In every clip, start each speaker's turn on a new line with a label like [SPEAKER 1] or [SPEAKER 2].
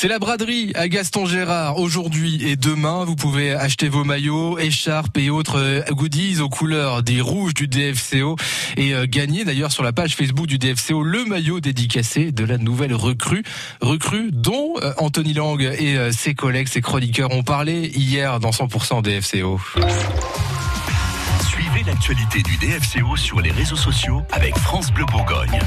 [SPEAKER 1] C'est la braderie à Gaston Gérard aujourd'hui et demain. Vous pouvez acheter vos maillots, écharpes et autres euh, goodies aux couleurs des rouges du DFCO et euh, gagner d'ailleurs sur la page Facebook du DFCO le maillot dédicacé de la nouvelle recrue. Recrue dont euh, Anthony Lang et ses collègues, ses chroniqueurs ont parlé hier dans 100% DFCO.
[SPEAKER 2] Suivez l'actualité du DFCO sur les réseaux sociaux avec France Bleu Bourgogne.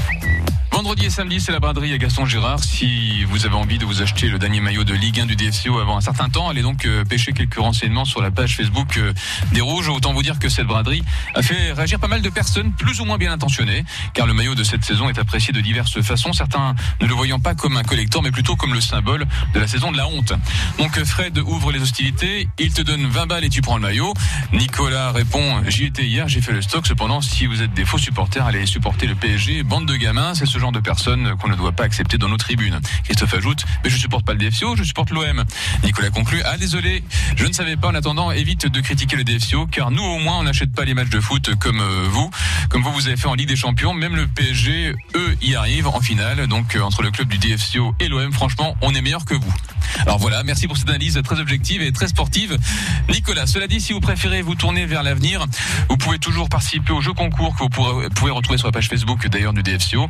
[SPEAKER 3] Vendredi et samedi, c'est la braderie à Gaston Gérard. Si vous avez envie de vous acheter le dernier maillot de Ligue 1 du DFCO avant un certain temps, allez donc euh, pêcher quelques renseignements sur la page Facebook euh, des Rouges. Autant vous dire que cette braderie a fait réagir pas mal de personnes plus ou moins bien intentionnées, car le maillot de cette saison est apprécié de diverses façons. Certains ne le voyant pas comme un collector, mais plutôt comme le symbole de la saison de la honte. Donc Fred ouvre les hostilités, il te donne 20 balles et tu prends le maillot. Nicolas répond, j'y étais hier, j'ai fait le stock. Cependant, si vous êtes des faux supporters, allez supporter le PSG. Bande de gamins, c'est ce genre de personnes qu'on ne doit pas accepter dans nos tribunes. Christophe ajoute, mais je supporte pas le DFCO, je supporte l'OM. Nicolas conclut, ah désolé, je ne savais pas en attendant, évite de critiquer le DFCO, car nous au moins on n'achète pas les matchs de foot comme euh, vous, comme vous vous avez fait en Ligue des Champions, même le PSG, eux, y arrivent en finale, donc euh, entre le club du DFCO et l'OM, franchement, on est meilleur que vous. Alors voilà, merci pour cette analyse très objective et très sportive. Nicolas, cela dit, si vous préférez vous tourner vers l'avenir, vous pouvez toujours participer au jeu concours que vous pouvez retrouver sur la page Facebook d'ailleurs du DFCO.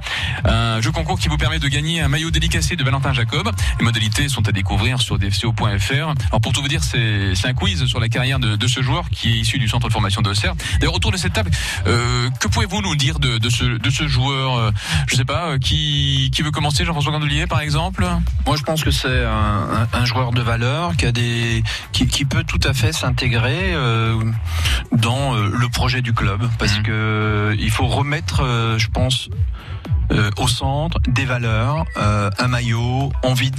[SPEAKER 3] Jeu concours qui vous permet de gagner un maillot dédicacé de Valentin Jacob. Les modalités sont à découvrir sur dfco.fr. Alors pour tout vous dire, c'est un quiz sur la carrière de, de, ce joueur qui est issu du centre de formation d'Auxerre. D'ailleurs, autour de cette table, euh, que pouvez-vous nous dire de, de, ce, de ce joueur euh, Je sais pas, euh, qui, qui veut commencer Jean-François Gandoulier par exemple?
[SPEAKER 4] Moi je pense que c'est un, un, joueur de valeur qui, a des, qui, qui peut tout à fait s'intégrer dans le projet du club parce mmh. que il faut remettre, je pense, au centre, des valeurs, euh, un maillot, envie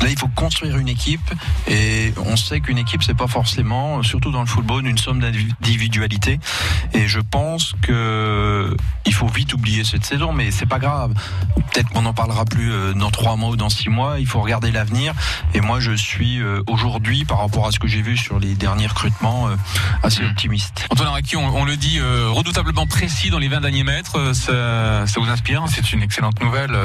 [SPEAKER 4] là, il faut construire une équipe et on sait qu'une équipe, c'est pas forcément, surtout dans le football, une somme d'individualité. Et je pense que il faut vite oublier cette saison, mais c'est pas grave. Peut-être qu'on n'en parlera plus euh, dans trois mois ou dans six mois. Il faut regarder l'avenir. Et moi, je suis euh, aujourd'hui, par rapport à ce que j'ai vu sur les derniers recrutements, euh, assez mmh. optimiste.
[SPEAKER 3] Antoine Araki, on, on, le dit redoutablement précis dans les 20 derniers mètres. Ça, ça vous inspire?
[SPEAKER 5] C'est une excellente nouvelle.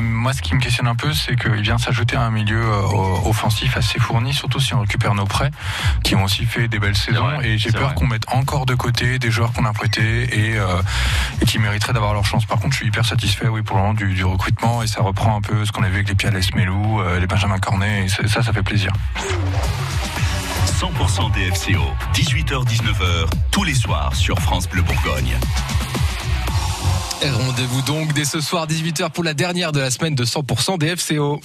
[SPEAKER 5] moi, ce qui me questionne un peu, c'est qu'il vient s'ajouter un milieu euh, offensif assez fourni, surtout si on récupère nos prêts, qui ont aussi fait des belles saisons. et j'ai peur qu'on mette encore de côté des joueurs qu'on a prêtés et, euh, et qui mériteraient d'avoir leur chance. Par contre, je suis hyper satisfait, oui, pour le moment du, du recrutement et ça reprend un peu ce qu'on a vu avec les Piales Melou, euh, les Benjamin Cornet. Et ça, ça fait plaisir.
[SPEAKER 2] 100% DFCO, 18h-19h, tous les soirs sur France Bleu Bourgogne.
[SPEAKER 1] Rendez-vous donc dès ce soir 18h pour la dernière de la semaine de 100% DFCO.